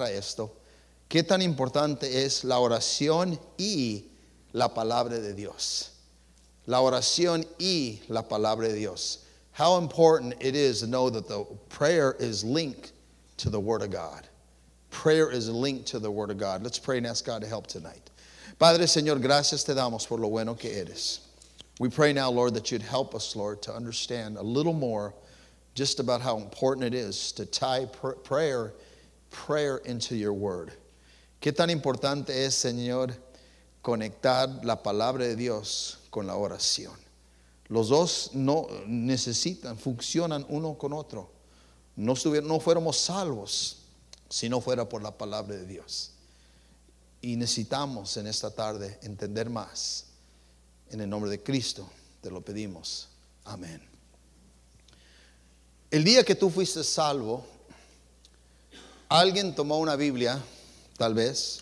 a esto, qué tan importante es la oración y la palabra de Dios. La oración y la palabra de Dios. How important it is to know that the prayer is linked to the Word of God. Prayer is linked to the Word of God. Let's pray and ask God to help tonight. Padre, Señor, gracias te damos por lo bueno que eres. We pray now, Lord, that you'd help us, Lord, to understand a little more just about how important it is to tie pr- prayer, prayer into your word. Qué tan importante es, Señor, conectar la palabra de Dios con la oración. Los dos no necesitan, funcionan uno con otro. No, no fuéramos salvos si no fuera por la palabra de Dios. Y necesitamos en esta tarde entender más. En el nombre de Cristo te lo pedimos. Amén. El día que tú fuiste salvo, alguien tomó una Biblia, tal vez,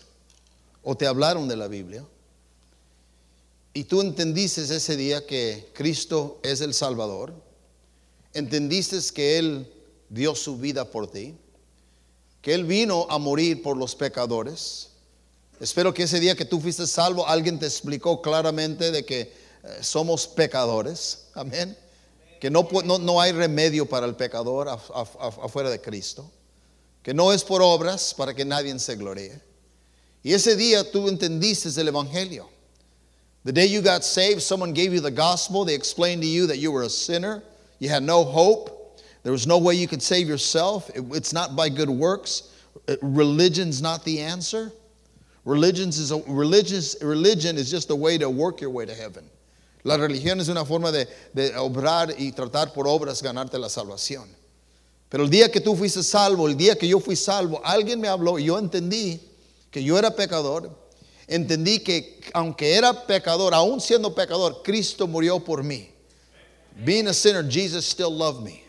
o te hablaron de la Biblia, y tú entendiste ese día que Cristo es el Salvador, entendiste que Él dio su vida por ti, que Él vino a morir por los pecadores. Espero que ese día que tú fuiste salvo, alguien te explicó claramente de que eh, somos pecadores. Amén. Que no, no, no hay remedio para el pecador af- af- af- afuera de Cristo. Que no es por obras para que nadie se gloríe. Y ese día tú entendiste el Evangelio. The day you got saved, someone gave you the gospel. They explained to you that you were a sinner. You had no hope. There was no way you could save yourself. It- it's not by good works. Uh, Religion's not the answer. Religion's is a, religious, religion is just a way to work your way to heaven. La religión es una forma de, de obrar y tratar por obras ganarte la salvación. Pero el día que tú fuiste salvo, el día que yo fui salvo, alguien me habló y yo entendí que yo era pecador. Entendí que aunque era pecador, aún siendo pecador, Cristo murió por mí. Being a sinner, Jesus still loved me.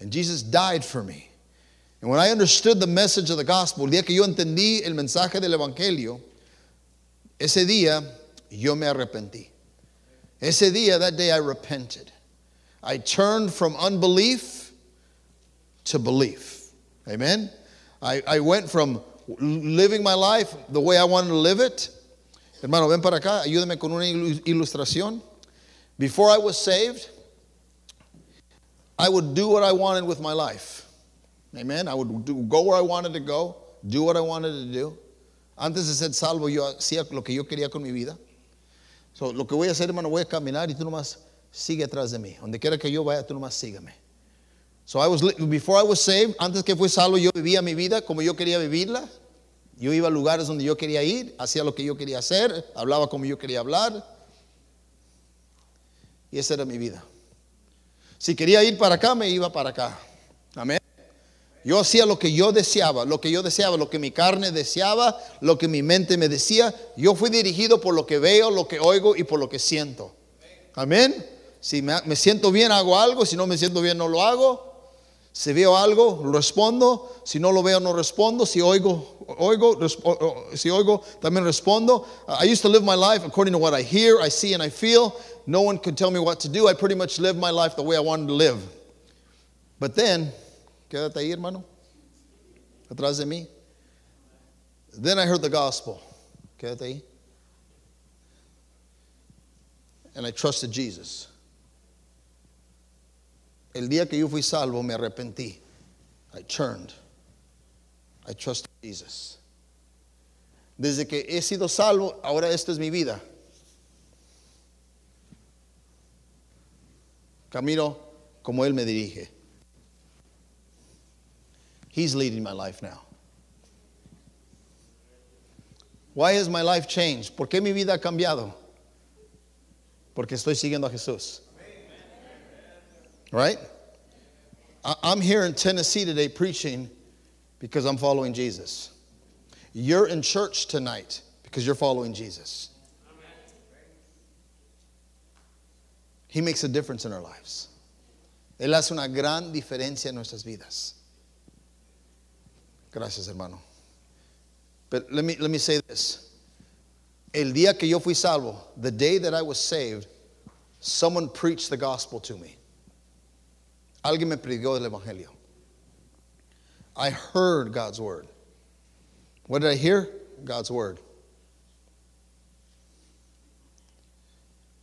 And Jesus died for me. And when I understood the message of the gospel, el día que yo entendí el mensaje del evangelio, ese día yo me arrepentí. Ese día, that day I repented. I turned from unbelief to belief. Amen. I, I went from living my life the way I wanted to live it. Hermano, ven para acá, ayúdame con una ilustración. Before I was saved, I would do what I wanted with my life. Amen. I would do, go where I wanted to go, do what I wanted to do. Antes de ser salvo, yo hacía lo que yo quería con mi vida. So, lo que voy a hacer, hermano, voy a caminar y tú nomás sigue atrás de mí. Donde quiera que yo vaya, tú nomás sígame. So I was before I was saved, antes que fui salvo, yo vivía mi vida como yo quería vivirla. Yo iba a lugares donde yo quería ir, hacía lo que yo quería hacer, hablaba como yo quería hablar. Y esa era mi vida. Si quería ir para acá, me iba para acá. Amén. Yo hacía lo que yo deseaba, lo que yo deseaba, lo que mi carne deseaba, lo que mi mente me decía. Yo fui dirigido por lo que veo, lo que oigo y por lo que siento. Amén. Si me siento bien, hago algo. Si no me siento bien, no lo hago. Si veo algo, respondo. Si no lo veo, no respondo. Si oigo, oigo, si oigo, también respondo. I used to live my life according to what I hear, I see, and I feel. No one could tell me what to do. I pretty much lived my life the way I wanted to live. But then, quédate ahí, hermano, atrás de mí. Then I heard the gospel. Quédate ahí. And I trusted Jesus. El día que yo fui salvo, me arrepentí. I turned. I trusted Jesus. Desde que he sido salvo, ahora esta es mi vida. Camino como Él me dirige. He's leading my life now. Why has my life changed? ¿Por qué mi vida ha cambiado? Porque estoy siguiendo a Jesús. Right? I'm here in Tennessee today preaching because I'm following Jesus. You're in church tonight because you're following Jesus. He makes a difference in our lives. Él hace una gran diferencia en nuestras vidas. Gracias, hermano. But let me, let me say this. El día que yo fui salvo, the day that I was saved, someone preached the gospel to me. Alguien me predicó el evangelio. I heard God's word. What did I hear? God's word.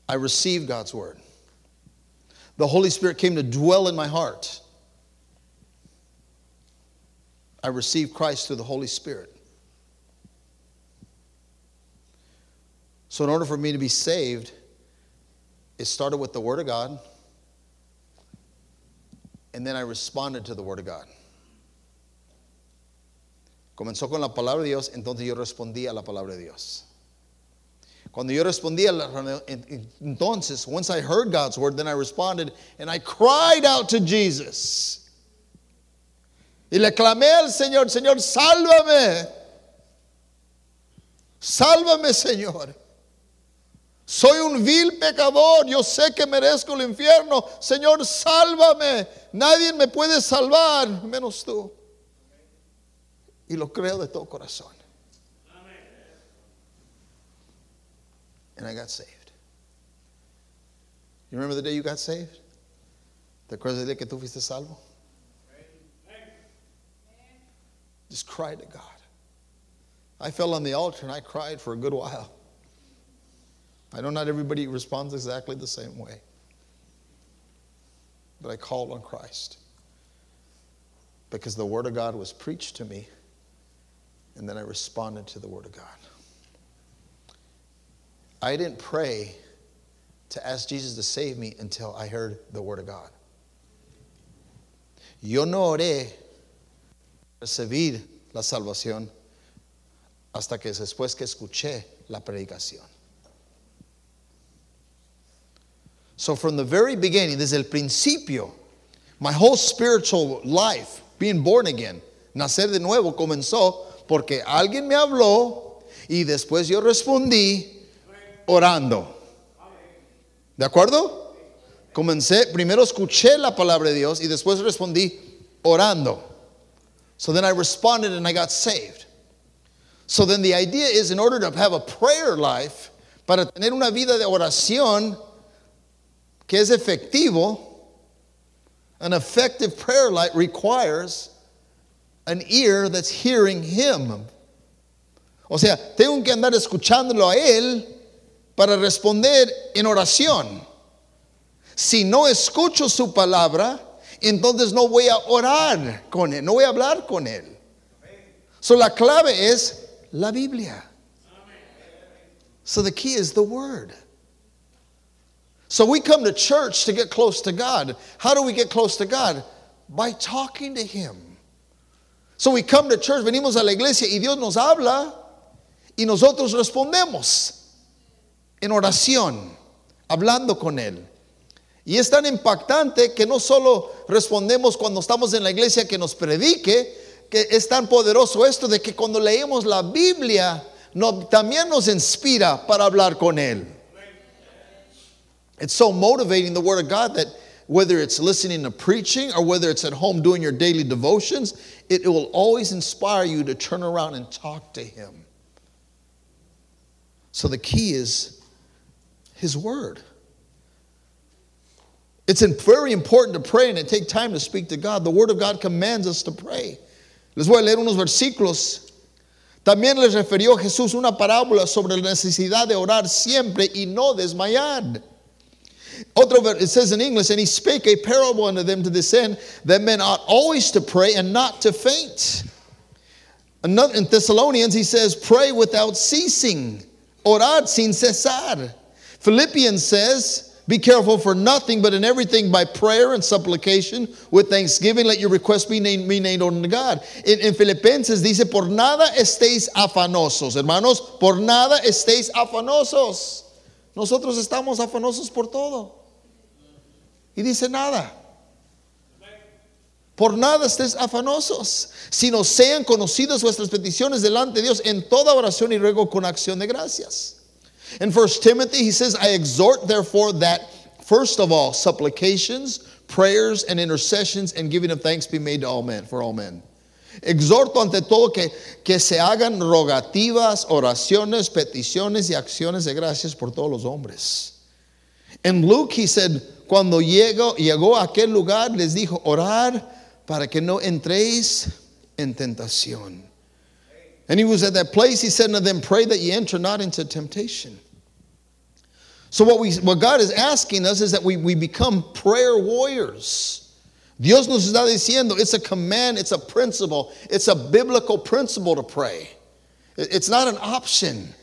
I received God's word. The Holy Spirit came to dwell in my heart. I received Christ through the Holy Spirit. So, in order for me to be saved, it started with the Word of God, and then I responded to the Word of God. Comenzó con la palabra de Dios, entonces yo respondí a la palabra de Dios. Cuando yo respondí, a la, entonces, once I heard God's word, then I responded and I cried out to Jesus. Y le clamé al Señor, Señor, sálvame. Sálvame, Señor. Soy un vil pecador, yo sé que merezco el infierno. Señor, sálvame. Nadie me puede salvar, menos tú. Y lo creo de todo corazón. And I got saved. You remember the day you got saved? ¿Te acuerdas del día que tú fuiste salvo? Just cried to God. I fell on the altar and I cried for a good while. I know not everybody responds exactly the same way. But I called on Christ because the Word of God was preached to me, and then I responded to the Word of God. I didn't pray to ask Jesus to save me until I heard the Word of God. Yo no oré recibir la salvación hasta que después que escuché la predicación. So from the very beginning, desde el principio, my whole spiritual life, being born again, nacer de nuevo, comenzó porque alguien me habló y después yo respondí orando. ¿De acuerdo? Comencé, primero escuché la palabra de Dios y después respondí orando. So then I responded and I got saved. So then the idea is in order to have a prayer life, para tener una vida de oración, que es efectivo, an effective prayer life requires an ear that's hearing him. O sea, tengo que andar escuchándolo a él para responder en oración. Si no escucho su palabra, entonces no voy a orar con él, no voy a hablar con él. So la clave es la Biblia. So the key is the word. So we come to church to get close to God. How do we get close to God? By talking to Him. So we come to church, venimos a la iglesia y Dios nos habla y nosotros respondemos en oración, hablando con Él. Y es tan impactante que no solo respondemos cuando estamos en la iglesia que nos predique, que es tan poderoso esto de que cuando leemos la Biblia no, también nos inspira para hablar con Él. It's so motivating, the Word of God, that whether it's listening to preaching or whether it's at home doing your daily devotions, it, it will always inspire you to turn around and talk to Him. So the key is His Word. It's very important to pray and to take time to speak to God. The Word of God commands us to pray. Les voy a leer unos versículos. También les refirió Jesús una parábola sobre la necesidad de orar siempre y no desmayar. Otro, it says in English, and he spake a parable unto them to this end that men ought always to pray and not to faint. In Thessalonians, he says, pray without ceasing, orad sin cesar. Philippians says, be careful for nothing, but in everything by prayer and supplication with thanksgiving, let your requests be named, be named unto God. In, in Filipenses dice, por nada estéis afanosos. Hermanos, por nada estéis afanosos. Nosotros estamos afanosos por todo. Y dice nada. Por nada estés afanosos, sino sean conocidas vuestras peticiones delante de Dios en toda oración y ruego con acción de gracias. In 1 Timothy, he says, I exhort therefore that first of all, supplications, prayers, and intercessions and giving of thanks be made to all men, for all men. Exhorto ante todo que, que se hagan rogativas, oraciones, peticiones y acciones de gracias por todos los hombres. En Luke, he said, cuando llegó, llegó a aquel lugar, les dijo, orar para que no entréis en tentación. And he was at that place, he said unto them, Pray that ye enter not into temptation. So, what, we, what God is asking us is that we, we become prayer warriors. Dios nos está diciendo, it's a command, it's a principle, it's a biblical principle to pray. It's not an option.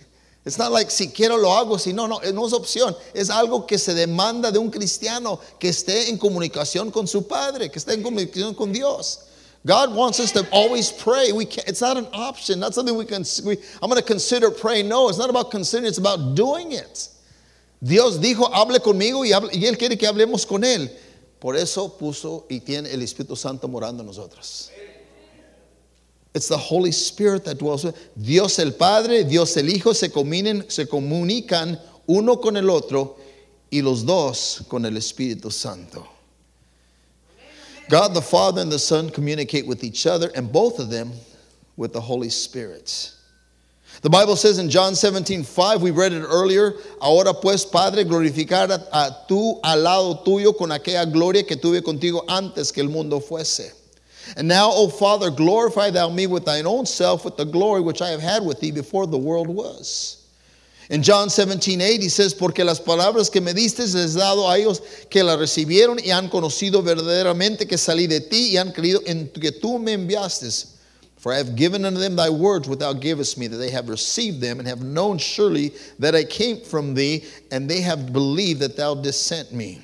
It's not like si quiero lo hago, si no, no, no es opción. Es algo que se demanda de un cristiano que esté en comunicación con su Padre, que esté en comunicación con Dios. God wants us to always pray. We can't, it's not an option, not something we can. We, I'm going to consider praying. No, it's not about considering, it's about doing it. Dios dijo, hable conmigo y, hable, y Él quiere que hablemos con Él. Por eso puso y tiene el Espíritu Santo morando en nosotros. It's the Holy Spirit that dwells Dios el Padre, Dios el Hijo se, comunican, se comunican uno con el otro y los dos con el Espíritu Santo. God the Father and the Son communicate with each other, and both of them with the Holy Spirit. The Bible says in John 17, 5, we read it earlier, ahora pues, Padre, glorificar a, a tú al lado tuyo con aquella gloria que tuve contigo antes que el mundo fuese. And now, O Father, glorify thou me with thine own self, with the glory which I have had with thee before the world was. In John 17, 8, he says, Porque las palabras que me diste les he dado a ellos que las recibieron y han conocido verdaderamente que salí de ti y han creído en que tú me enviaste. For I have given unto them thy words which thou givest me, that they have received them and have known surely that I came from thee, and they have believed that thou didst sent me.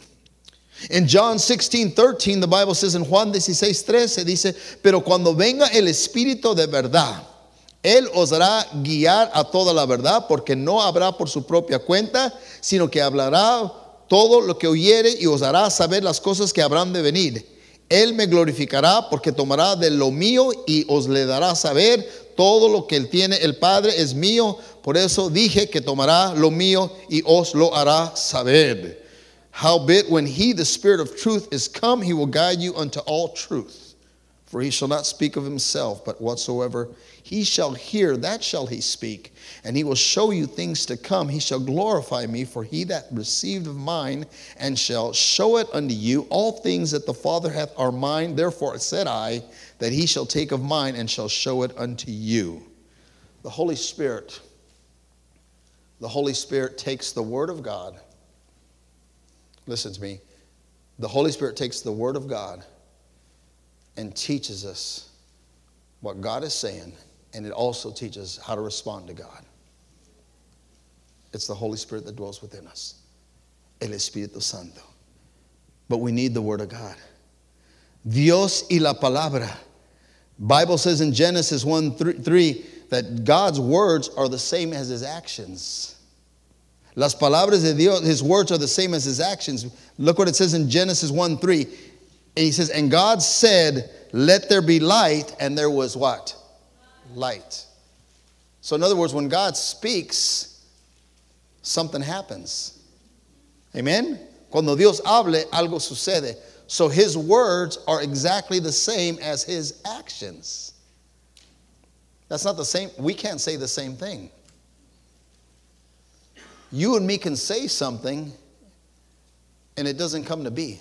In John 16, 13, the Bible says in Juan 16, 13, dice, Pero cuando venga el Espíritu de verdad, Él os hará guiar a toda la verdad, porque no habrá por su propia cuenta, sino que hablará todo lo que oyere y os hará saber las cosas que habrán de venir. Él me glorificará porque tomará de lo mío y os le dará saber todo lo que él tiene. El Padre es mío, por eso dije que tomará lo mío y os lo hará saber. Howbeit, when he, the Spirit of truth, is come, he will guide you unto all truth. For he shall not speak of himself, but whatsoever he shall hear, that shall he speak, and he will show you things to come. He shall glorify me, for he that received of mine, and shall show it unto you. All things that the Father hath are mine. Therefore said I, that he shall take of mine, and shall show it unto you. The Holy Spirit, the Holy Spirit takes the Word of God. Listen to me. The Holy Spirit takes the Word of God and teaches us what God is saying and it also teaches how to respond to God. It's the Holy Spirit that dwells within us, el Espíritu Santo. But we need the Word of God. Dios y la palabra. Bible says in Genesis 1 3, 3 that God's words are the same as his actions. Las palabras de Dios, his words are the same as his actions. Look what it says in Genesis 1 3. And he says, And God said, Let there be light, and there was what? light. So, in other words, when God speaks, something happens. Amen? Cuando Dios hable, algo sucede. So, his words are exactly the same as his actions. That's not the same. We can't say the same thing. You and me can say something and it doesn't come to be.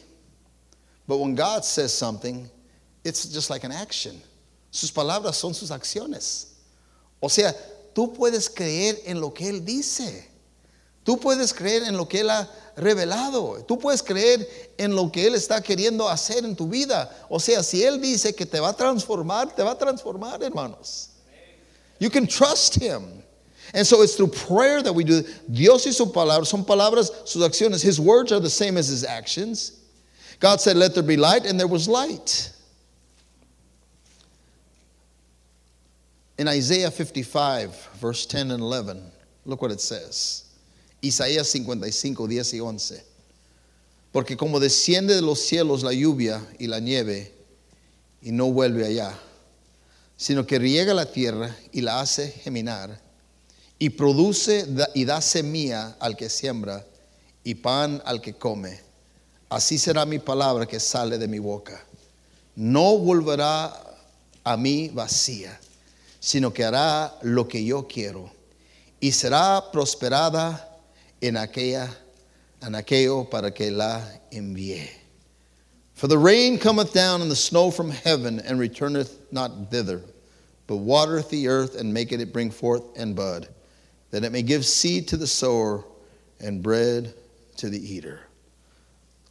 But when God says something, it's just like an action. Sus palabras son sus acciones. O sea, tú puedes creer en lo que Él dice. Tú puedes creer en lo que Él ha revelado. Tú puedes creer en lo que Él está queriendo hacer en tu vida. O sea, si Él dice que te va a transformar, te va a transformar, hermanos. You can trust Him. And so it's through prayer that we do. Dios y su palabra son palabras, sus acciones. His words are the same as His actions. God said, Let there be light, and there was light. In Isaiah 55, verse 10 and 11, look what it says. Isaías 55, 10 y 11. Porque como desciende de los cielos la lluvia y la nieve y no vuelve allá, sino que riega la tierra y la hace geminar y produce y da semilla al que siembra y pan al que come. Así será mi palabra que sale de mi boca. No volverá a mí vacía sino que hará lo que yo quiero y será prosperada en aquella en aquello para que la envíe. For the rain cometh down and the snow from heaven and returneth not thither, but watereth the earth and maketh it bring forth and bud, that it may give seed to the sower and bread to the eater.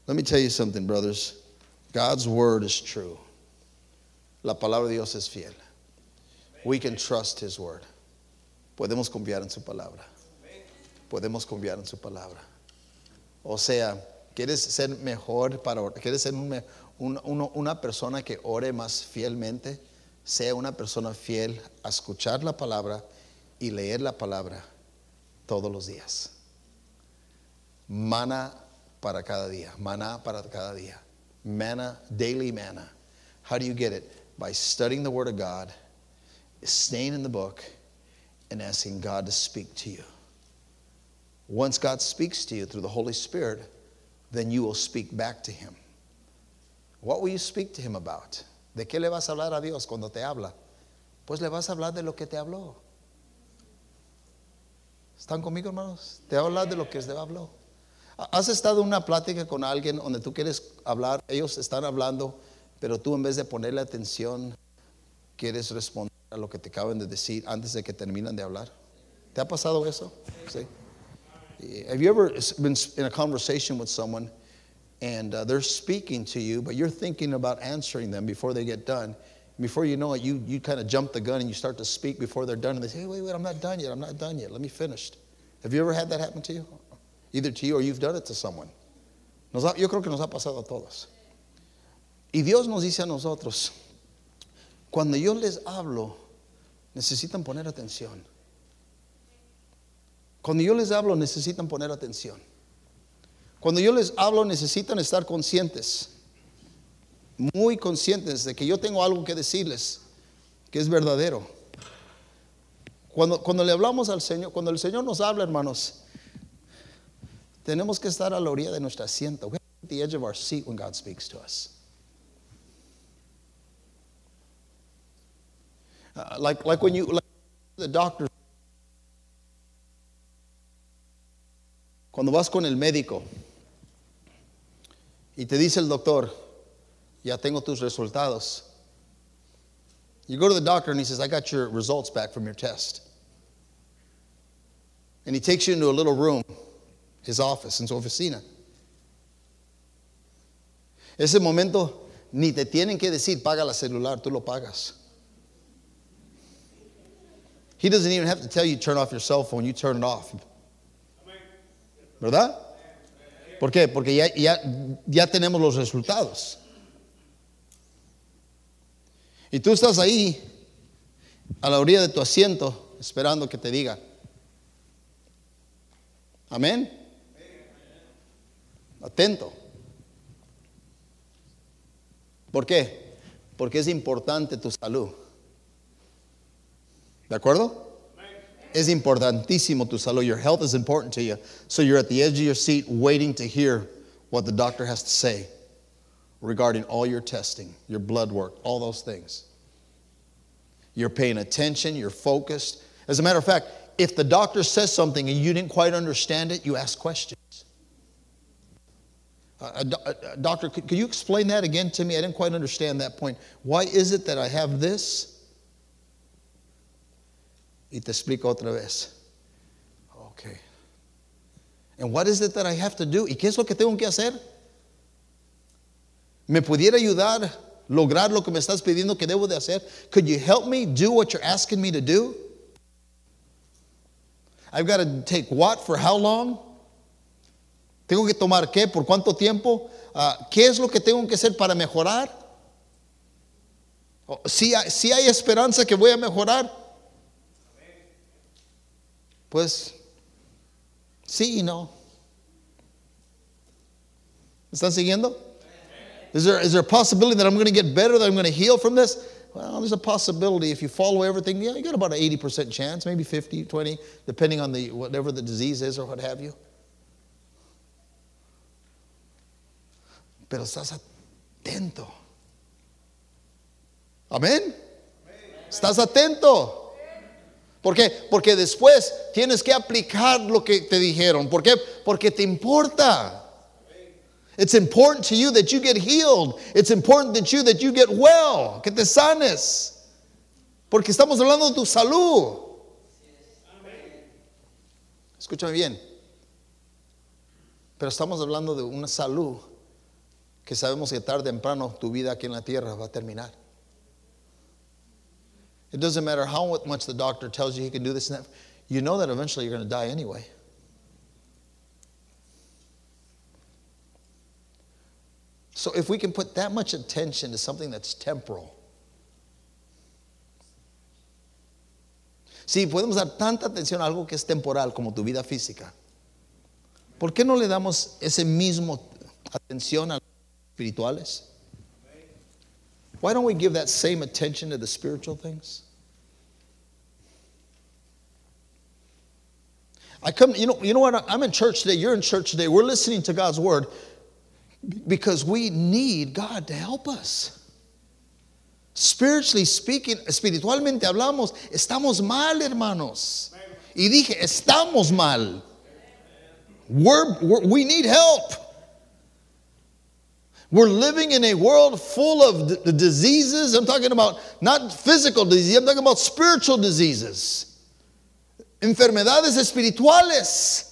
Let me tell you something, brothers. God's word is true. La palabra de Dios es fiel. We can trust His word. Podemos confiar en su palabra. Podemos confiar en su palabra. O sea, ¿quieres ser mejor para ¿Quieres ser un, un, una persona que ore más fielmente? sea una persona fiel a escuchar la palabra y leer la palabra todos los días. Mana para cada día, mana para cada día. Manna, daily manna. How do you get it? By studying the Word of God, staying in the book, and asking God to speak to you. Once God speaks to you through the Holy Spirit, then you will speak back to Him. What will you speak to Him about? ¿De qué le vas a hablar a Dios cuando te habla? Pues le vas a hablar de lo que te habló. ¿Están conmigo, hermanos? Te va a hablar de lo que te habló. ¿Has estado en una plática con alguien donde tú quieres hablar? Ellos están hablando, pero tú en vez de ponerle atención, quieres responder a lo que te acaban de decir antes de que terminan de hablar. ¿Te ha pasado eso? Sí. Have you ever been in a conversation with someone and uh, they're speaking to you, but you're thinking about answering them before they get done. Before you know it, you, you kind of jump the gun and you start to speak before they're done, and they say, hey, wait, wait, I'm not done yet, I'm not done yet, let me finish. Have you ever had that happen to you? Either to you or you've done it to someone. Yo creo que nos ha pasado a todos. Y Dios nos dice a nosotros, cuando yo les hablo, necesitan poner atención. Cuando yo les hablo, necesitan poner atención. Cuando yo les hablo necesitan estar conscientes, muy conscientes de que yo tengo algo que decirles, que es verdadero. Cuando, cuando le hablamos al Señor, cuando el Señor nos habla, hermanos, tenemos que estar a la orilla de nuestro asiento. We're at the edge of our seat when God speaks to us. Uh, like, like when you, like the doctor, cuando vas con el médico, y te dice el doctor, ya tengo tus resultados. You go to the doctor and he says, I got your results back from your test. And he takes you into a little room, his office, en su oficina. Ese momento ni te tienen que decir, paga la celular, tú lo pagas. He doesn't even have to tell you turn off your cell phone, you turn it off. ¿Verdad? ¿Por qué? Porque ya, ya, ya tenemos los resultados. Y tú estás ahí, a la orilla de tu asiento, esperando que te diga. Amén. Atento. ¿Por qué? Porque es importante tu salud. ¿De acuerdo? Es importantísimo tu salud. Your health is important to you. So you're at the edge of your seat waiting to hear what the doctor has to say regarding all your testing, your blood work, all those things. You're paying attention, you're focused. As a matter of fact, if the doctor says something and you didn't quite understand it, you ask questions. Uh, uh, uh, doctor, could, could you explain that again to me? I didn't quite understand that point. Why is it that I have this? Y te explico otra vez. Okay. And what is it that I have to do? ¿Y qué es lo que tengo que hacer? ¿Me pudiera ayudar lograr lo que me estás pidiendo que debo de hacer? Could you help me do what you're asking me to do? I've got to take what for how long? ¿Tengo que tomar qué? ¿Por cuánto tiempo? Uh, ¿Qué es lo que tengo que hacer para mejorar? Si, si hay esperanza que voy a mejorar, Pues sí y no. ¿Están siguiendo? Is there, is there a possibility that I'm going to get better, that I'm going to heal from this? Well, there's a possibility if you follow everything. You got about an 80% chance, maybe 50, 20, depending on the whatever the disease is or what have you. Pero estás atento. Amén. Estás atento. ¿Por qué? Porque después tienes que aplicar lo que te dijeron. ¿Por qué? Porque te importa. It's important to you that you get healed. It's important that you that you get well, que te sanes. Porque estamos hablando de tu salud. Escúchame bien. Pero estamos hablando de una salud que sabemos que tarde o temprano tu vida aquí en la tierra va a terminar. It doesn't matter how much the doctor tells you he can do this and that. You know that eventually you're going to die anyway. So if we can put that much attention to something that's temporal, si podemos dar tanta atención a algo que es temporal como tu vida física, ¿por qué no le damos ese mismo atención a espirituales? Why don't we give that same attention to the spiritual things? I come, you know, you know what? I'm in church today. You're in church today. We're listening to God's word because we need God to help us. Spiritually speaking, espiritualmente hablamos, estamos mal, hermanos. Y dije, estamos mal. We're, we're, we need help. We're living in a world full of d- diseases. I'm talking about not physical disease, I'm talking about spiritual diseases. Enfermedades espirituales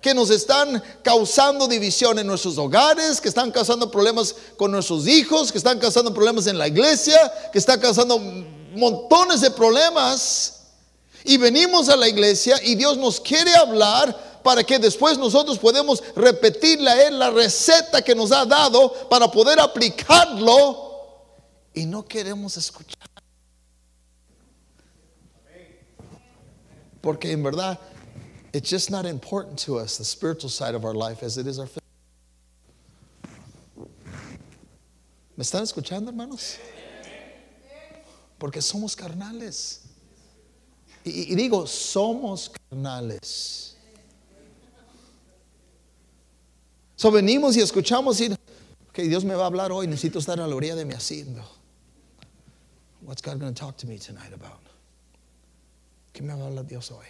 que nos están causando división en nuestros hogares, que están causando problemas con nuestros hijos, que están causando problemas en la iglesia, que están causando montones de problemas. Y venimos a la iglesia y Dios nos quiere hablar para que después nosotros podemos repetirle a Él la receta que nos ha dado para poder aplicarlo y no queremos escuchar. Porque en verdad, it's just not important to us, the spiritual side of our life, as it is our physical. ¿Me están escuchando, hermanos? Porque somos carnales. Y, y digo, somos carnales. So venimos y escuchamos y, ok, Dios me va a hablar hoy, necesito estar a la orilla de mi asiento. What's God going to talk to me tonight about? ¿Qué me va a hablar Dios hoy?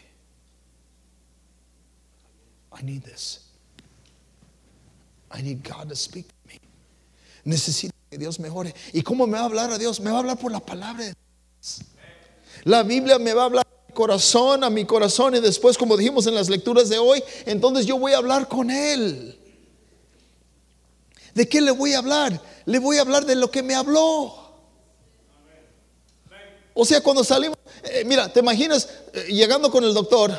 I need this. I need God to speak to me. Necesito que Dios mejore. ¿Y cómo me va a hablar a Dios? Me va a hablar por la palabra de Dios. La Biblia me va a hablar corazón, a mi corazón y después, como dijimos en las lecturas de hoy, entonces yo voy a hablar con Él. ¿De qué le voy a hablar? Le voy a hablar de lo que me habló. O sea, cuando salimos, eh, mira, te imaginas eh, llegando con el doctor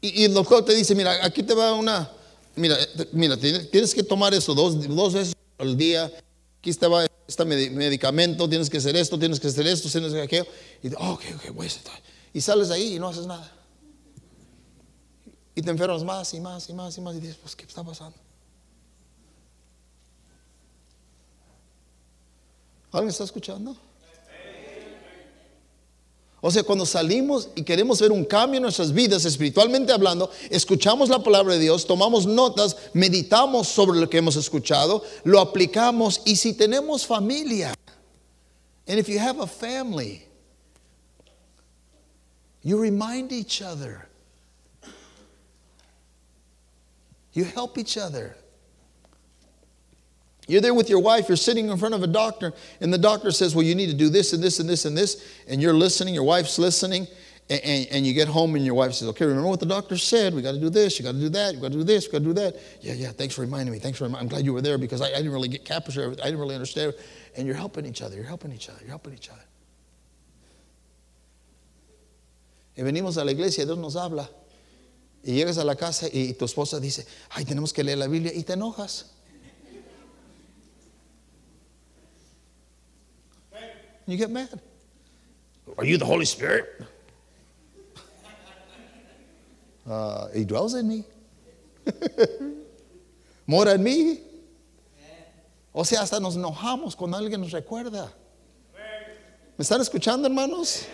y, el doctor te dice, mira, aquí te va una, mira, mira, tienes que tomar eso dos, dos veces al día. Aquí te va este medi- medicamento, tienes que hacer esto, tienes que hacer esto, tienes que hacer aquello. Y, oh, ok, ok, voy a. Y sales ahí y no haces nada. Y te enfermas más y más y más y más y dices, pues, ¿qué está pasando? ¿Alguien está escuchando? O sea, cuando salimos y queremos ver un cambio en nuestras vidas, espiritualmente hablando, escuchamos la palabra de Dios, tomamos notas, meditamos sobre lo que hemos escuchado, lo aplicamos y si tenemos familia, and if you have a family, you remind each other, you help each other. You're there with your wife, you're sitting in front of a doctor, and the doctor says, Well, you need to do this and this and this and this, and you're listening, your wife's listening, and, and, and you get home and your wife says, Okay, remember what the doctor said? We got to do this, you got to do that, you got to do this, you got to do that. Yeah, yeah, thanks for reminding me. Thanks for reminding I'm glad you were there because I, I didn't really get captured. I didn't really understand. And you're helping each other, you're helping each other, you're helping each other. Y venimos a la iglesia, Dios nos habla. Y llegas a la casa y tu esposa dice, ay, tenemos que leer la Biblia y te enojas. You get mad. Are you the Holy Spirit? Uh, he dwells in me. Mora en mí. O sea, hasta nos enojamos cuando alguien nos recuerda. ¿Me están escuchando, hermanos?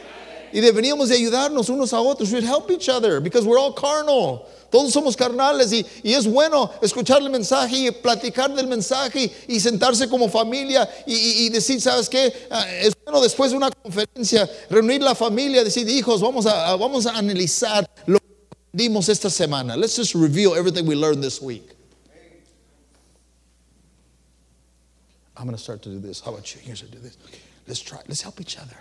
Y deberíamos de ayudarnos unos a otros. We should help each other because we're all carnal. Todos somos carnales y, y es bueno escuchar el mensaje y platicar del mensaje y, y sentarse como familia y, y- decir, ¿sabes qué? Ah, es bueno después de una conferencia reunir la familia, decir, hijos, vamos a, vamos a analizar lo que aprendimos esta semana. Let's just review everything we learned this week. I'm going to start to do this. How about you? Here's to do this. Let's try. Let's help each other.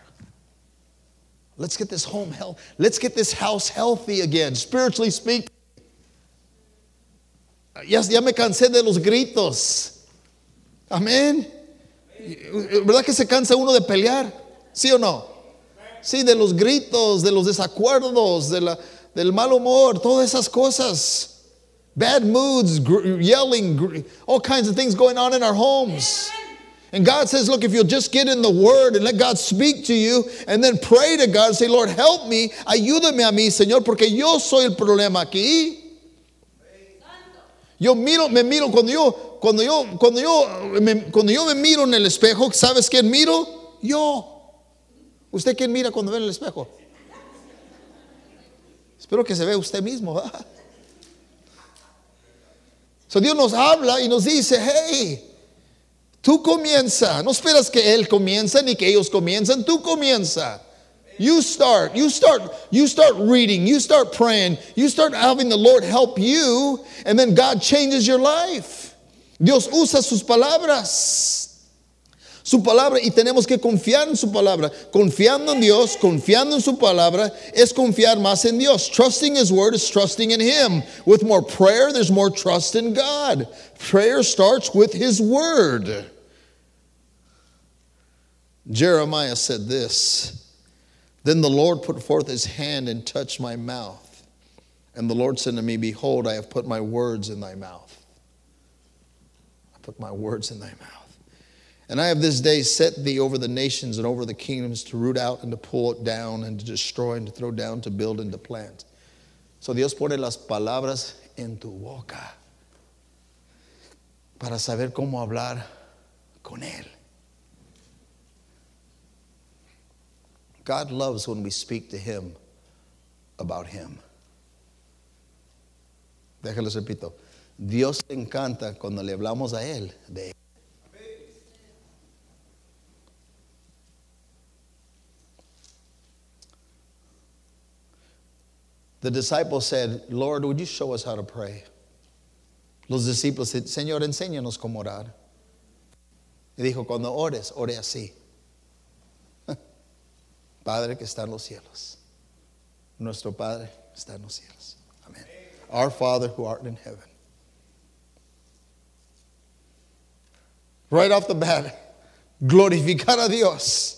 Let's get this home health. Let's get this house healthy again, spiritually speaking. Ya, ya me cansé de los gritos. Amén. ¿Verdad que se cansa uno de pelear? ¿Sí o no? Sí, de los gritos, de los desacuerdos, de la, del mal humor, todas esas cosas. Bad moods, gr- yelling, gr- all kinds of things going on in our homes. And God says, Look, if you'll just get in the Word and let God speak to you, and then pray to God say, Lord, help me, ayúdame a mí, Señor, porque yo soy el problema aquí. Yo miro, me miro cuando yo, cuando yo, cuando yo, me, cuando yo me miro en el espejo, ¿sabes quién miro? Yo. ¿Usted quién mira cuando ve en el espejo? Espero que se vea usted mismo. ¿verdad? So Dios nos habla y nos dice, hey, tú comienza. No esperas que Él comienza ni que ellos comiencen. Tú comienza. You start. You start. You start reading. You start praying. You start having the Lord help you, and then God changes your life. Dios usa sus palabras. Su palabra y tenemos que confiar en su palabra. Confiando en Dios, confiando en su palabra es confiar más en Dios. Trusting His word is trusting in Him. With more prayer, there's more trust in God. Prayer starts with His word. Jeremiah said this Then the Lord put forth His hand and touched my mouth. And the Lord said to me, Behold, I have put my words in thy mouth. I put my words in thy mouth. And I have this day set thee over the nations and over the kingdoms to root out and to pull down and to destroy and to throw down, to build and to plant. So Dios pone las palabras en tu boca para saber cómo hablar con Él. God loves when we speak to Him about Him. Déjales repito. Dios encanta cuando le hablamos a Él de Él. The disciples said, Lord, would you show us how to pray? Los discípulos Señor, enséñanos cómo orar. Y dijo, cuando ores, ore así. Padre que está en los cielos. Nuestro Padre está en los cielos. Amén. Our Father who art in heaven. Right off the bat, glorificar a Dios.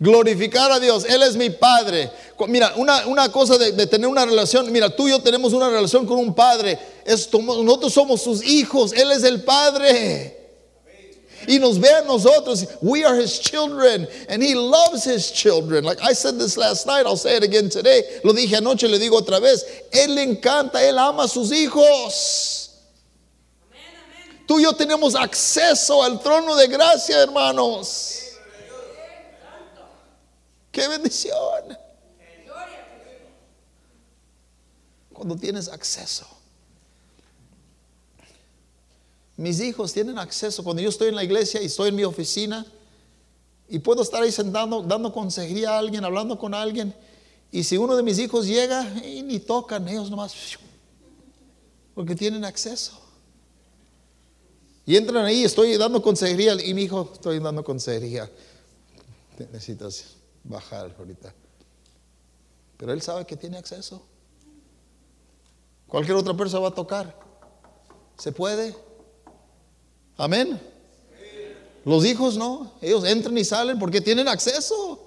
Glorificar a Dios. Él es mi Padre. Mira, una, una cosa de, tener una relación. Mira, tú y yo tenemos una relación con un Padre. Nosotros somos sus hijos. Él es el Padre. Y nos ve a nosotros. We are his children. And he loves his children. Like I said this last night, I'll say it again today. Lo dije anoche, le digo otra vez. Él le encanta, él ama a sus hijos. Tú y yo tenemos acceso al trono de gracia, hermanos. ¡Qué bendición! Cuando tienes acceso. Mis hijos tienen acceso. Cuando yo estoy en la iglesia y estoy en mi oficina y puedo estar ahí sentado dando consejería a alguien, hablando con alguien. Y si uno de mis hijos llega y ni tocan, ellos nomás, porque tienen acceso. Y entran ahí, estoy dando consejería y mi hijo, estoy dando consejería. Necesitas bajar ahorita. Pero él sabe que tiene acceso. Cualquier otra persona va a tocar. ¿Se puede? Amén. Los hijos no, ellos entran y salen porque tienen acceso.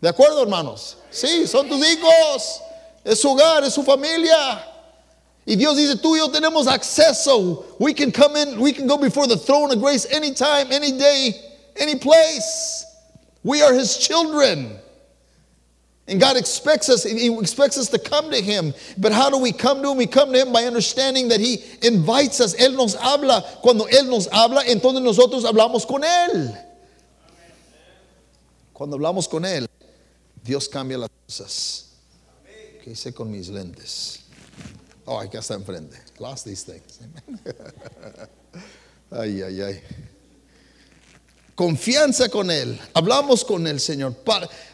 ¿De acuerdo, hermanos? Sí, son tus hijos. Es su hogar, es su familia. Y Dios dice, tú y yo tenemos acceso. We can come in, we can go before the throne of grace anytime, any day, any place. We are his children. And God expects us, He expects us to come to Him. But how do we come to Him? We come to Him by understanding that He invites us. Él nos habla. Cuando Él nos habla, entonces nosotros hablamos con Él. Cuando hablamos con Él, Dios cambia las cosas. ¿Qué hice con mis lentes? Oh, acá está enfrente. Lost these things. ay, ay, ay. Confianza con Él. Hablamos con el Señor.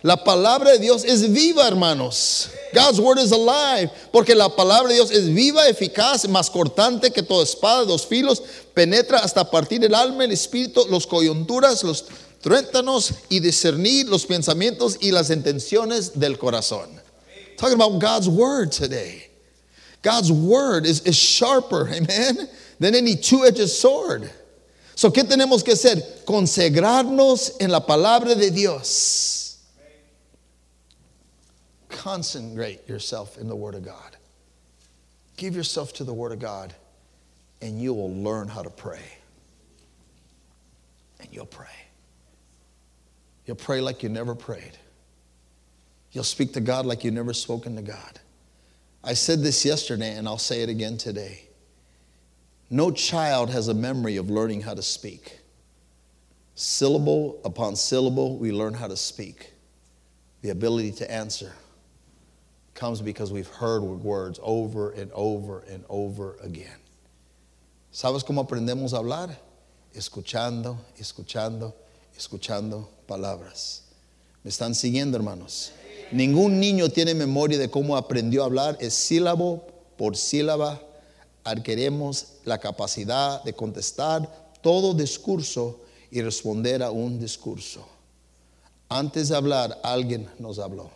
La palabra de Dios es viva, hermanos. God's word is alive. Porque la palabra de Dios es viva, eficaz, más cortante que toda espada dos filos. Penetra hasta partir el alma, el espíritu, los coyunturas, los, Tuéntanos y discernir los pensamientos y las intenciones del corazón. Talking about God's word today. God's word is sharper, amen, than any two-edged sword. So, ¿qué tenemos que hacer? Consagrarnos en la palabra de Dios. Concentrate yourself in the word of God. Give yourself to the word of God, and you will learn how to pray. And you'll pray. You'll pray like you never prayed. You'll speak to God like you've never spoken to God. I said this yesterday, and I'll say it again today. No child has a memory of learning how to speak. Syllable upon syllable, we learn how to speak. The ability to answer comes because we've heard words over and over and over again. ¿Sabes cómo aprendemos a hablar? Escuchando, escuchando, escuchando palabras. ¿Me están siguiendo, hermanos? Ningún niño tiene memoria de cómo aprendió a hablar, es sílabo por sílaba. Adquiremos la capacidad de contestar todo discurso y responder a un discurso. Antes de hablar, alguien nos habló.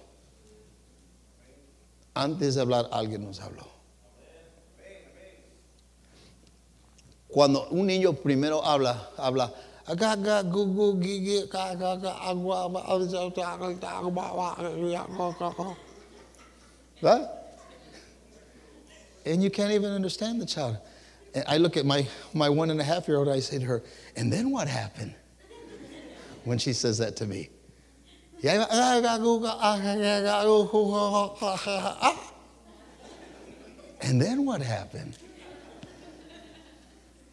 Antes de hablar, alguien nos habló. Cuando un niño primero habla, habla. ¿Verdad? And you can't even understand the child. And I look at my, my one and a half year old, I say to her, and then what happened? When she says that to me. And then what happened?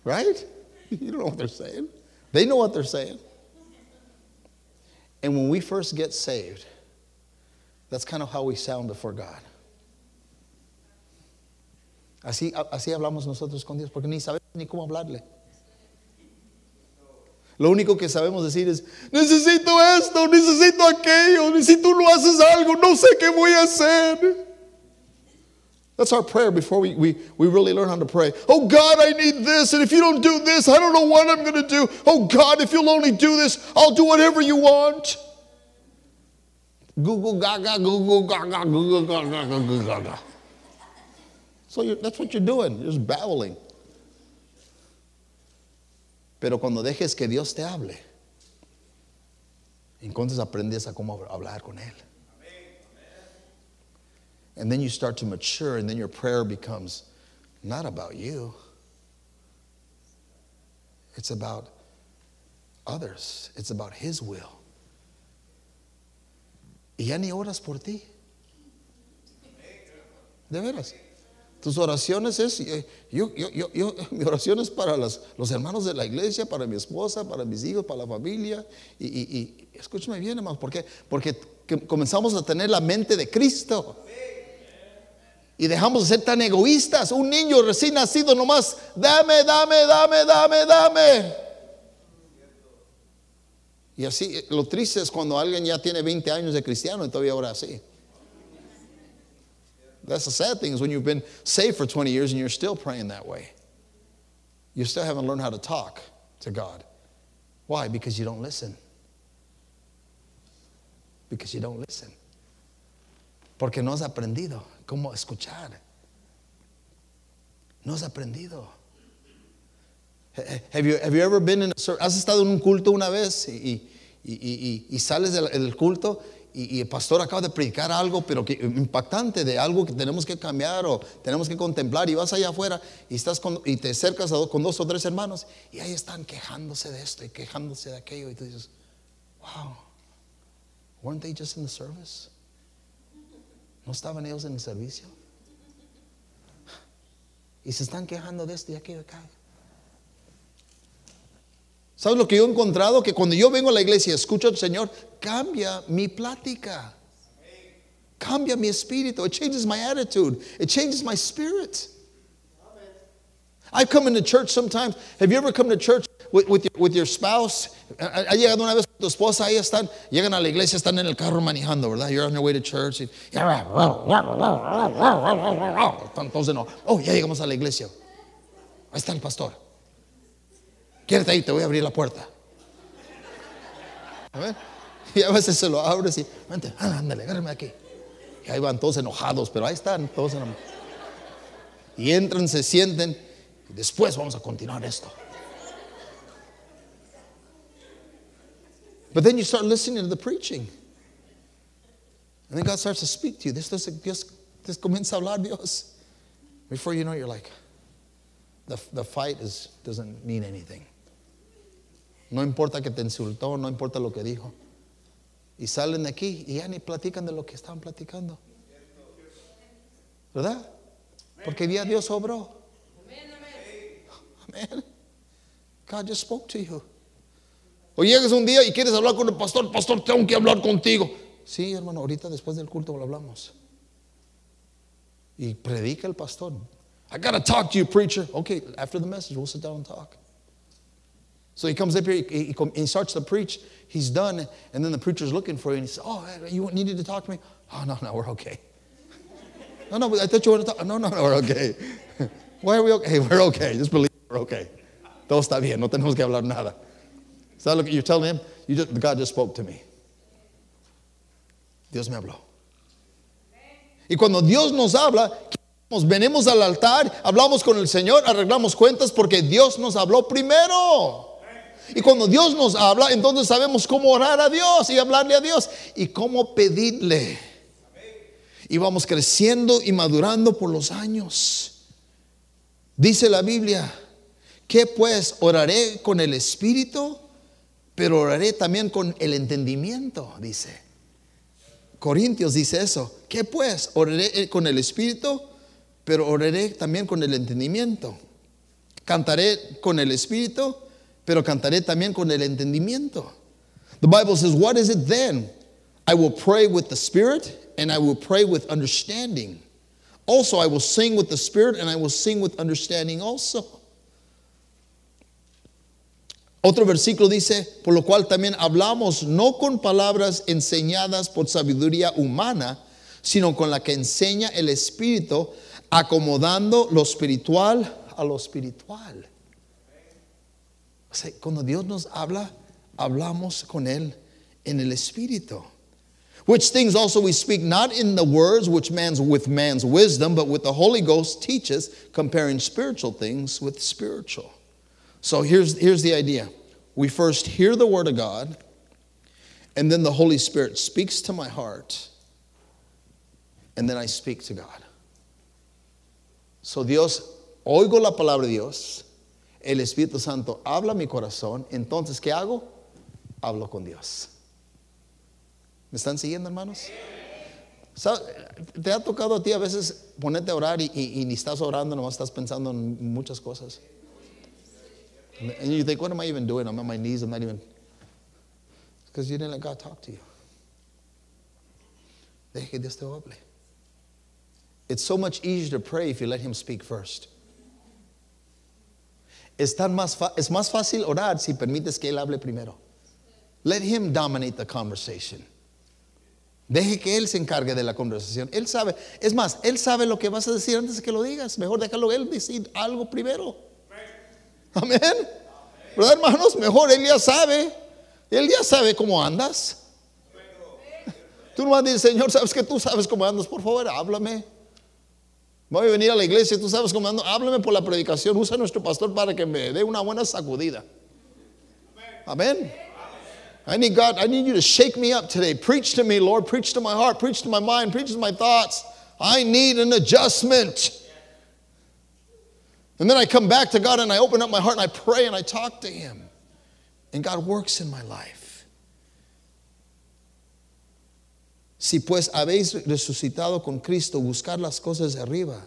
Right? You don't know what they're saying. They know what they're saying. And when we first get saved, that's kind of how we sound before God. Así, así hablamos nosotros con Dios, porque ni sabemos ni cómo hablarle. Lo único que sabemos decir es, necesito esto, necesito aquello, necesito no haces algo, no sé qué voy a hacer. That's our prayer before we, we, we really learn how to pray. Oh God, I need this, and if you don't do this, I don't know what I'm going to do. Oh God, if you'll only do this, I'll do whatever you want. Google gaga, Google gaga, Google gaga, Google gaga. So that's what you're doing, you're just babbling. Pero cuando dejes que Dios te hable, entonces aprendes a cómo hablar con Él. And then you start to mature, and then your prayer becomes not about you, it's about others, it's about His will. Y ya ni oras por ti. De veras. Tus oraciones es, eh, yo, yo, yo, mi oración es para los, los, hermanos de la iglesia, para mi esposa, para mis hijos, para la familia. Y, y, escúchame bien, hermano, ¿por qué? Porque comenzamos a tener la mente de Cristo. Y dejamos de ser tan egoístas. Un niño recién nacido nomás, dame, dame, dame, dame, dame. Y así, lo triste es cuando alguien ya tiene 20 años de cristiano y todavía ahora así. That's the sad thing is when you've been saved for 20 years and you're still praying that way. You still haven't learned how to talk to God. Why? Because you don't listen. Because you don't listen. Porque no has aprendido cómo escuchar. No has aprendido. Have you, have you ever been in a, ¿Has estado en un culto una vez y, y, y, y sales del culto y, el pastor acaba de predicar algo, pero que, impactante, de algo que tenemos que cambiar o tenemos que contemplar, y vas allá afuera y, estás y te acercas con dos o tres hermanos, y ahí están quejándose de esto y quejándose de aquello, y tú dices, wow, weren't they just in the service? ¿No estaban ellos en el servicio? Y se están quejando de esto y aquello acá. ¿Sabes lo que yo he encontrado? Que cuando yo vengo a la iglesia y escucho al Señor, cambia mi plática. Cambia mi espíritu. It changes my attitude. It changes my spirit. I've come into church sometimes. Have you ever come to church with, with, your, with your spouse? Ha llegado una vez tu esposa, ahí están, llegan a la iglesia, están en el carro manejando, ¿verdad? You're on your way to church. Entonces no. Oh, ya llegamos a la iglesia. Ahí está el pastor. Quédate ahí, te voy a abrir la puerta. Amén. Y a veces se lo abres y, vente, ah, ándale, agárrame aquí. Y ahí van todos enojados, pero ahí están todos enojados. Y entran, se sienten, y después vamos a continuar esto. But then you start listening to the preaching. And then God starts to speak to you. This just this comienza a hablar Dios. Before you know, it, you're like, the, the fight is, doesn't mean anything. No importa que te insultó, no importa lo que dijo. Y salen de aquí y ya ni platican de lo que estaban platicando. ¿Verdad? Porque ya Dios obró. Amén. God just spoke to you. O llegas un día y quieres hablar con el pastor, pastor, tengo que hablar contigo. Sí, hermano, ahorita después del culto lo hablamos. Y predica el pastor. I got to talk to you, preacher. Okay, after the message, we'll sit down and talk. So he comes up here, he, he, starts to preach. He's done, and then the preacher's looking for you, and he says, Oh, you needed to talk to me? Oh, no, no, we're okay. no, no, I thought you wanted to talk. No, no, no, we're okay. Why are we okay? Hey, we're okay. Just believe we're okay. Todo está bien, no tenemos que hablar nada. So I look, you're telling him, you just, God just spoke to me. Dios me habló. Y cuando Dios nos habla, venimos al altar, hablamos con el Señor, arreglamos cuentas porque Dios nos habló primero. Y cuando Dios nos habla, entonces sabemos cómo orar a Dios y hablarle a Dios y cómo pedirle. Y vamos creciendo y madurando por los años. Dice la Biblia, que pues oraré con el Espíritu, pero oraré también con el entendimiento, dice. Corintios dice eso. ¿Qué pues? Oraré con el Espíritu, pero oraré también con el entendimiento. Cantaré con el Espíritu, pero cantaré también con el entendimiento. The Bible says, What is it then? I will pray with the Spirit and I will pray with understanding. Also, I will sing with the Spirit and I will sing with understanding also. Otro versículo dice, por lo cual también hablamos no con palabras enseñadas por sabiduría humana, sino con la que enseña el Espíritu, acomodando lo espiritual a lo espiritual. O sea, cuando Dios nos habla, hablamos con Él en el Espíritu. Which things also we speak not in the words which man's with man's wisdom, but with the Holy Ghost teaches, comparing spiritual things with spiritual. So here's, here's the idea. We first hear the Word of God, and then the Holy Spirit speaks to my heart, and then I speak to God. So Dios, oigo la palabra de Dios, el Espíritu Santo habla mi corazón, entonces ¿qué hago? Hablo con Dios. ¿Me están siguiendo, hermanos? ¿Te ha tocado a ti a veces ponerte a orar y, y, y, ni estás orando, nomás estás pensando en muchas cosas? And you think, what am I even doing? I'm on my knees, I'm not even. Because you didn't let God talk to you. Deje que Dios te hable. It's so much easier to pray if you let Him speak first. Es, tan más es más fácil orar si permites que Él hable primero. Let Him dominate the conversation. Deje que Él se encargue de la conversación. Él sabe, es más, Él sabe lo que vas a decir antes de que lo digas. Mejor déjalo Él decir algo primero. Amén. ¿Verdad, hermanos? Mejor Él ya sabe. Él ya sabe cómo andas. Tú no vas a decir, Señor, sabes que tú sabes cómo andas. Por favor, háblame. Voy a venir a la iglesia, tú sabes cómo ando. Háblame por la predicación. Usa a nuestro pastor para que me dé una buena sacudida. Amén. I need God, I need you to shake me up today. Preach to me, Lord. Preach to my heart. Preach to my mind. Preach to my thoughts. I need an adjustment. And then I come back to God and I open up my heart and I pray and I talk to Him. And God works in my life. Si pues habéis resucitado con Cristo, buscar las cosas de arriba,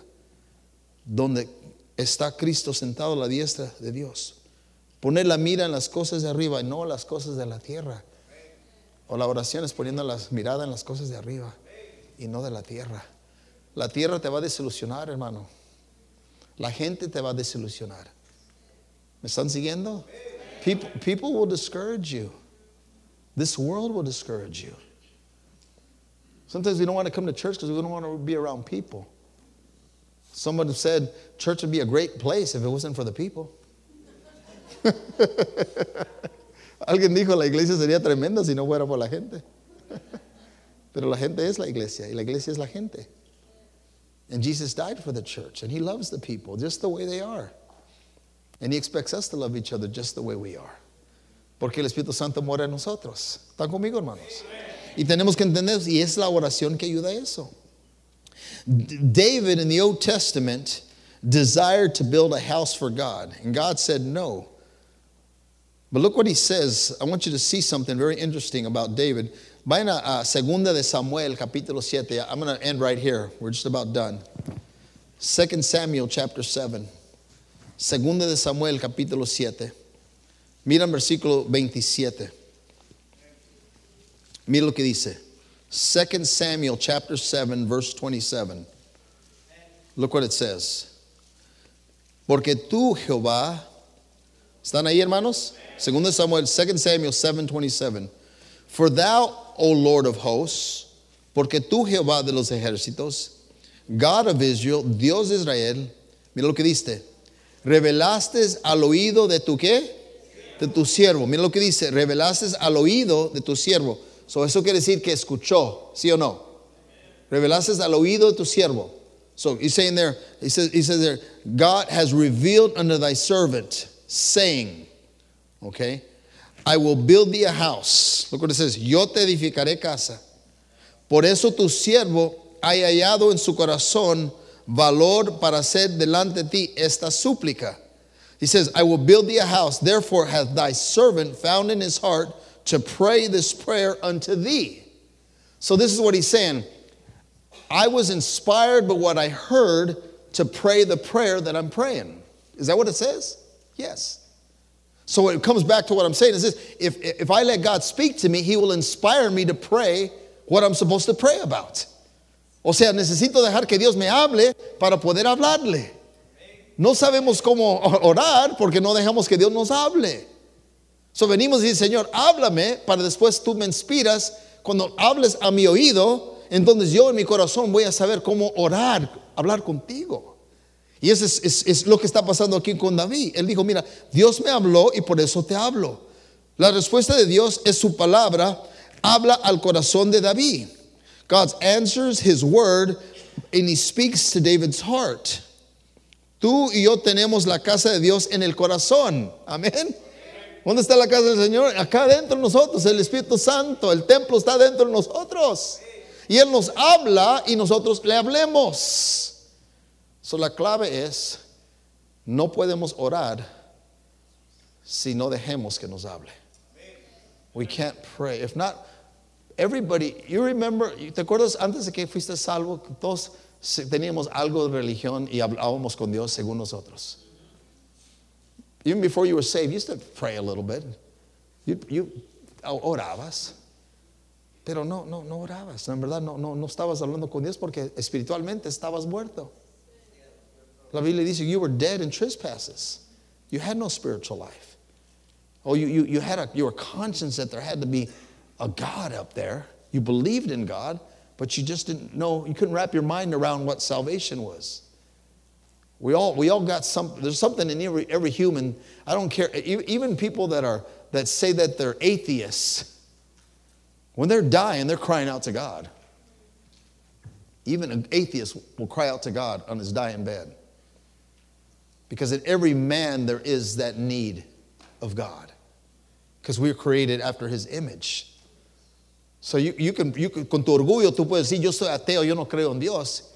donde está Cristo sentado a la diestra de Dios. Poner la mira en las cosas de arriba y no las cosas de la tierra. O la oración es poniendo la mirada en las cosas de arriba y no de la tierra. La tierra te va a desilusionar, hermano. La gente te va a desilusionar. ¿Me están siguiendo? People, people will discourage you. This world will discourage you. Sometimes we don't want to come to church because we don't want to be around people. Someone said church would be a great place if it wasn't for the people. Alguien dijo, la iglesia sería tremenda si no fuera por la gente. Pero la gente es la iglesia y la iglesia es la gente. And Jesus died for the church and he loves the people just the way they are. And he expects us to love each other just the way we are. Porque el Espíritu Santo mora en nosotros. ¿Están conmigo, hermanos? Y tenemos que entender, y es la oración que ayuda a eso. David in the Old Testament desired to build a house for God, and God said no. But look what he says. I want you to see something very interesting about David. Vayan a, Segunda de Samuel, capítulo 7. I'm going to end right here. We're just about done. Second Samuel, chapter 7. Segunda de Samuel, capítulo 7. Mira versículo 27. Mira lo que dice. 2 Samuel chapter 7 verse 27. Look what it says. Porque tú, Jehová, ¿están ahí, hermanos? 2 Samuel, 2 Samuel 7:27. For thou, O Lord of hosts, porque tú, Jehová de los ejércitos, God of Israel, Dios de Israel, mira lo que dice, revelaste al oído de tu qué? De tu siervo. Mira lo que dice, revelaste al oído de tu siervo. So eso quiere decir que escuchó, ¿sí o no? Revelaste al oído de tu siervo. So he's saying there, he says, he says there, God has revealed unto thy servant, saying, okay, I will build thee a house. Look what it says, yo te edificaré casa. Por eso tu siervo ha hallado en su corazón valor para hacer delante de ti esta súplica. He says, I will build thee a house. Therefore hath thy servant found in his heart to pray this prayer unto thee. So this is what he's saying. I was inspired by what I heard to pray the prayer that I'm praying. Is that what it says? Yes. So it comes back to what I'm saying is this if, if I let God speak to me, He will inspire me to pray what I'm supposed to pray about. O sea, necesito dejar que Dios me hable para poder hablarle. No sabemos cómo orar porque no dejamos que Dios nos hable. So venimos y dice, Señor, háblame para después tú me inspiras. Cuando hables a mi oído, entonces yo en mi corazón voy a saber cómo orar, hablar contigo. Y eso es, es, lo que está pasando aquí con David. Él dijo, mira, Dios me habló y por eso te hablo. La respuesta de Dios es su palabra, habla al corazón de David. God answers his word and he speaks to David's heart. Tú y yo tenemos la casa de Dios en el corazón. Amén. ¿Dónde está la casa del Señor? Acá dentro de nosotros, el Espíritu Santo, el templo está dentro de nosotros. Y Él nos habla y nosotros le hablemos. So, la clave es, no podemos orar si no dejemos que nos hable. We can't pray. If not, everybody, you remember, ¿te acuerdas antes de que fuiste salvo? Todos teníamos algo de religión y hablábamos con Dios según nosotros. Even before you were saved, you used to pray a little bit. You, you orabas. Pero no, no, no orabas. En verdad, no, no, no estabas hablando con Dios porque espiritualmente estabas muerto. La Biblia dice, you were dead in trespasses. You had no spiritual life. Oh, you, you, you had a, you were conscious that there had to be a God up there. You believed in God, but you just didn't know, you couldn't wrap your mind around what salvation was. We all, we all got some, there's something in every, every human, I don't care, even people that are, that say that they're atheists, when they're dying, they're crying out to God. Even an atheist will cry out to God on his dying bed. Because in every man there is that need of God. Because we're created after his image. So you, you, can, you can, con tu orgullo tú puedes decir, yo soy ateo, yo no creo en Dios.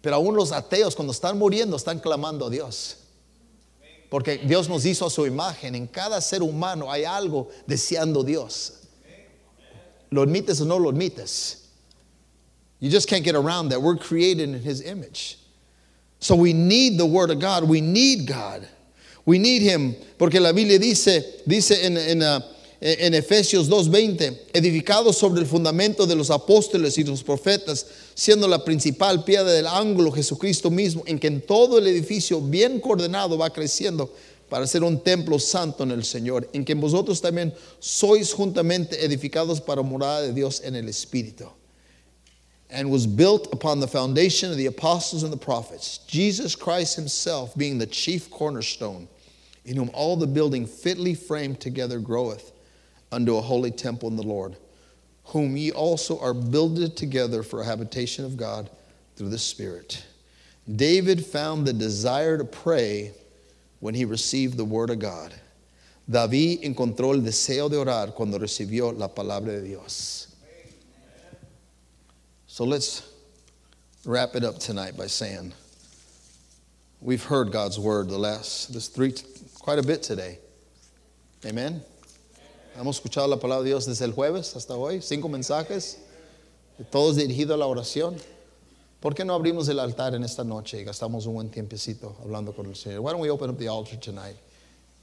Pero aún los ateos cuando están muriendo están clamando a Dios. Porque Dios nos hizo a su imagen. En cada ser humano hay algo deseando Dios. Lo admites o no lo admites. You just can't get around that. We're created in His image. So we need the Word of God. We need God. We need Him. Porque la Biblia dice, dice en, en uh, en Efesios 2.20, edificado sobre el fundamento de los apóstoles y los profetas, siendo la principal piedra del ángulo Jesucristo mismo, en que todo el edificio bien coordenado va creciendo para ser un templo santo en el Señor, en que vosotros también sois juntamente edificados para morada de Dios en el Espíritu. And was built upon the foundation of the apostles and the prophets, Jesus Christ himself being the chief cornerstone, in whom all the building fitly framed together groweth unto a holy temple in the Lord, whom ye also are builded together for a habitation of God through the Spirit. David found the desire to pray when he received the word of God. David encontró el deseo de orar cuando recibió la palabra de Dios. So let's wrap it up tonight by saying we've heard God's word the last this three quite a bit today. Amen. Hemos escuchado la palabra de Dios desde el jueves hasta hoy, cinco mensajes, todos dirigidos a la oración. ¿Por qué no abrimos el altar en esta noche y gastamos un buen tiempecito hablando con el Señor? Why don't we open up the altar tonight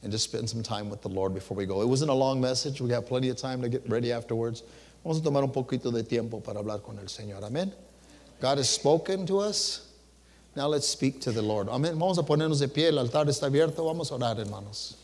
and just spend some time with the Lord before we go? It wasn't a long message. We got plenty of time to get ready afterwards. Vamos a tomar un poquito de tiempo para hablar con el Señor. Amén. God has spoken to us. Now let's speak to the Lord. Amén. Vamos a ponernos de pie. El altar está abierto. Vamos a orar, hermanos.